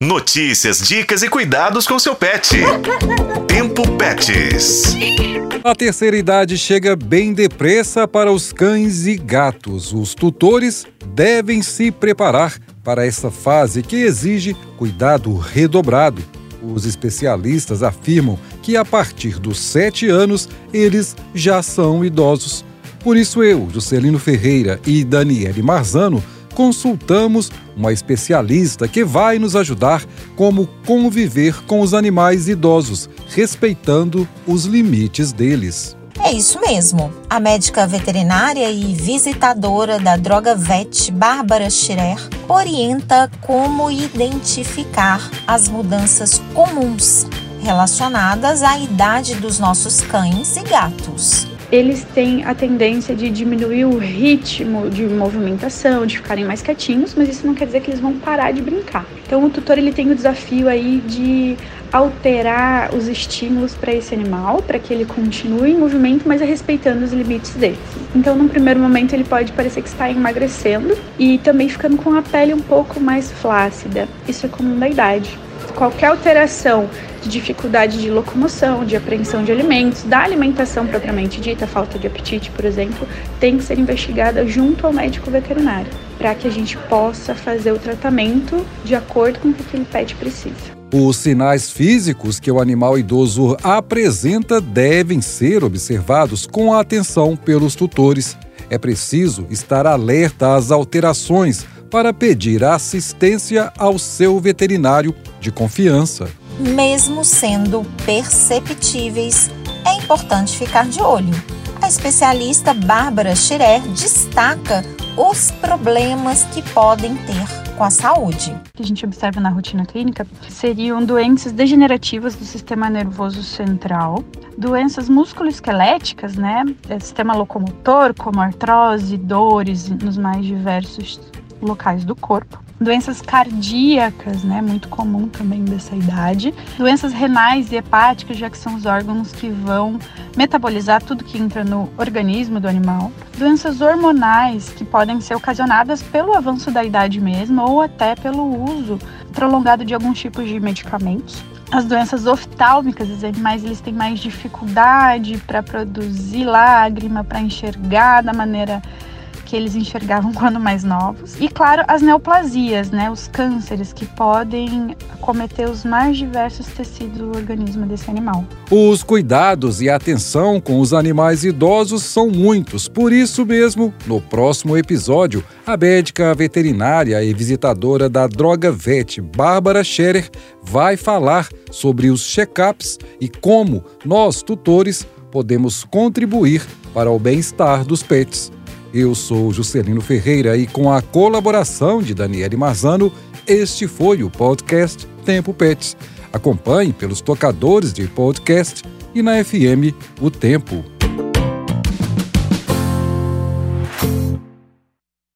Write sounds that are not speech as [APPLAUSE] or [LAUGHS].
Notícias, dicas e cuidados com seu pet. [LAUGHS] Tempo Pets. A terceira idade chega bem depressa para os cães e gatos. Os tutores devem se preparar para essa fase que exige cuidado redobrado. Os especialistas afirmam que a partir dos sete anos eles já são idosos. Por isso eu, Juscelino Ferreira e Daniele Marzano consultamos uma especialista que vai nos ajudar como conviver com os animais idosos, respeitando os limites deles. É isso mesmo. A médica veterinária e visitadora da Droga Vet, Bárbara Schirer, orienta como identificar as mudanças comuns relacionadas à idade dos nossos cães e gatos eles têm a tendência de diminuir o ritmo de movimentação, de ficarem mais quietinhos, mas isso não quer dizer que eles vão parar de brincar. Então o tutor ele tem o desafio aí de alterar os estímulos para esse animal, para que ele continue em movimento, mas é respeitando os limites dele. Então, num primeiro momento, ele pode parecer que está emagrecendo e também ficando com a pele um pouco mais flácida. Isso é comum da idade. Qualquer alteração de dificuldade de locomoção, de apreensão de alimentos, da alimentação propriamente dita, falta de apetite, por exemplo, tem que ser investigada junto ao médico veterinário, para que a gente possa fazer o tratamento de acordo com o que aquele pet precisa. Os sinais físicos que o animal idoso apresenta devem ser observados com atenção pelos tutores. É preciso estar alerta às alterações para pedir assistência ao seu veterinário de confiança mesmo sendo perceptíveis, é importante ficar de olho. A especialista Bárbara Schirer destaca os problemas que podem ter com a saúde. O que a gente observa na rotina clínica seriam doenças degenerativas do sistema nervoso central, doenças musculoesqueléticas, né, sistema locomotor, como artrose, dores nos mais diversos locais do corpo. Doenças cardíacas, né, muito comum também dessa idade. Doenças renais e hepáticas, já que são os órgãos que vão metabolizar tudo que entra no organismo do animal. Doenças hormonais, que podem ser ocasionadas pelo avanço da idade mesmo ou até pelo uso prolongado de alguns tipos de medicamentos as doenças oftálmicas, os animais eles têm mais dificuldade para produzir lágrima, para enxergar da maneira que eles enxergavam [LAUGHS] quando mais novos. E claro, as neoplasias, né, os cânceres que podem acometer os mais diversos tecidos do organismo desse animal. Os cuidados e atenção com os animais idosos são muitos. Por isso mesmo, no próximo episódio, a médica veterinária e visitadora da Droga Vet, Bárbara Scherer, vai falar sobre os check-ups e como nós, tutores, podemos contribuir para o bem-estar dos pets. Eu sou Juscelino Ferreira e com a colaboração de Daniele Marzano, este foi o podcast Tempo Pets. Acompanhe pelos tocadores de podcast e na FM O Tempo.